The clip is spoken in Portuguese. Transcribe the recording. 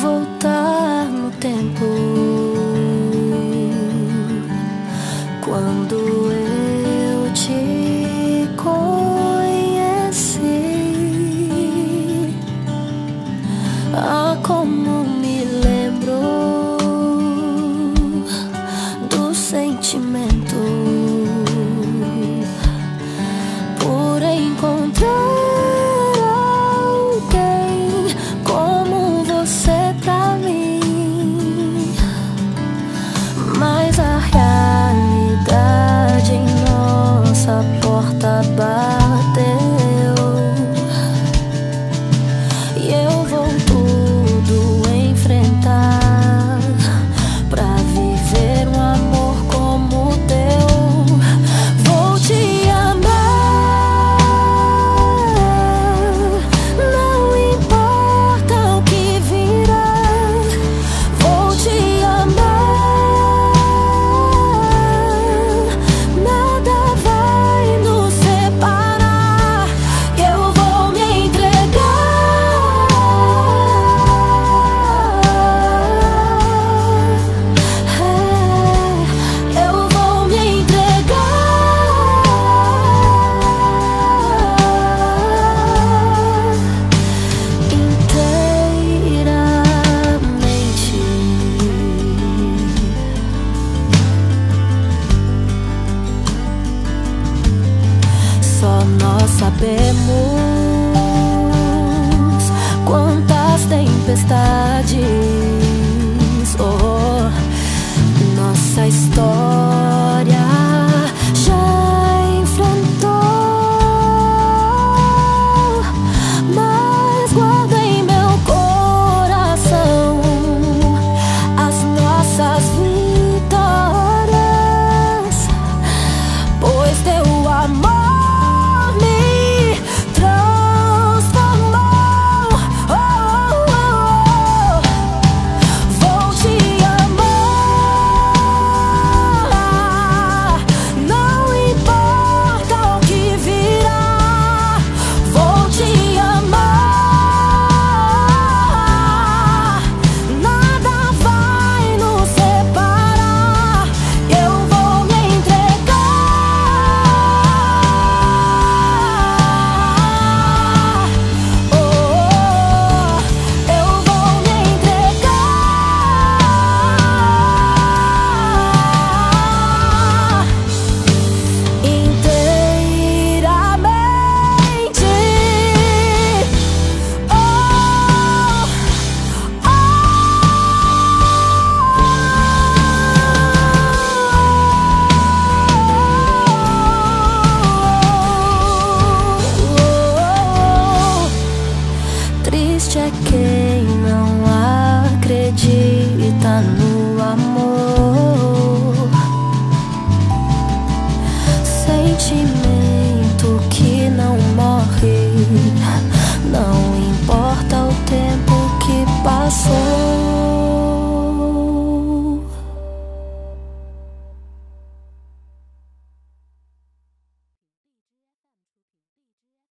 voltar bye. Nós sabemos quantas tempestades oh, nossa história já enfrentou. Mas guarda em meu coração as nossas vitórias, não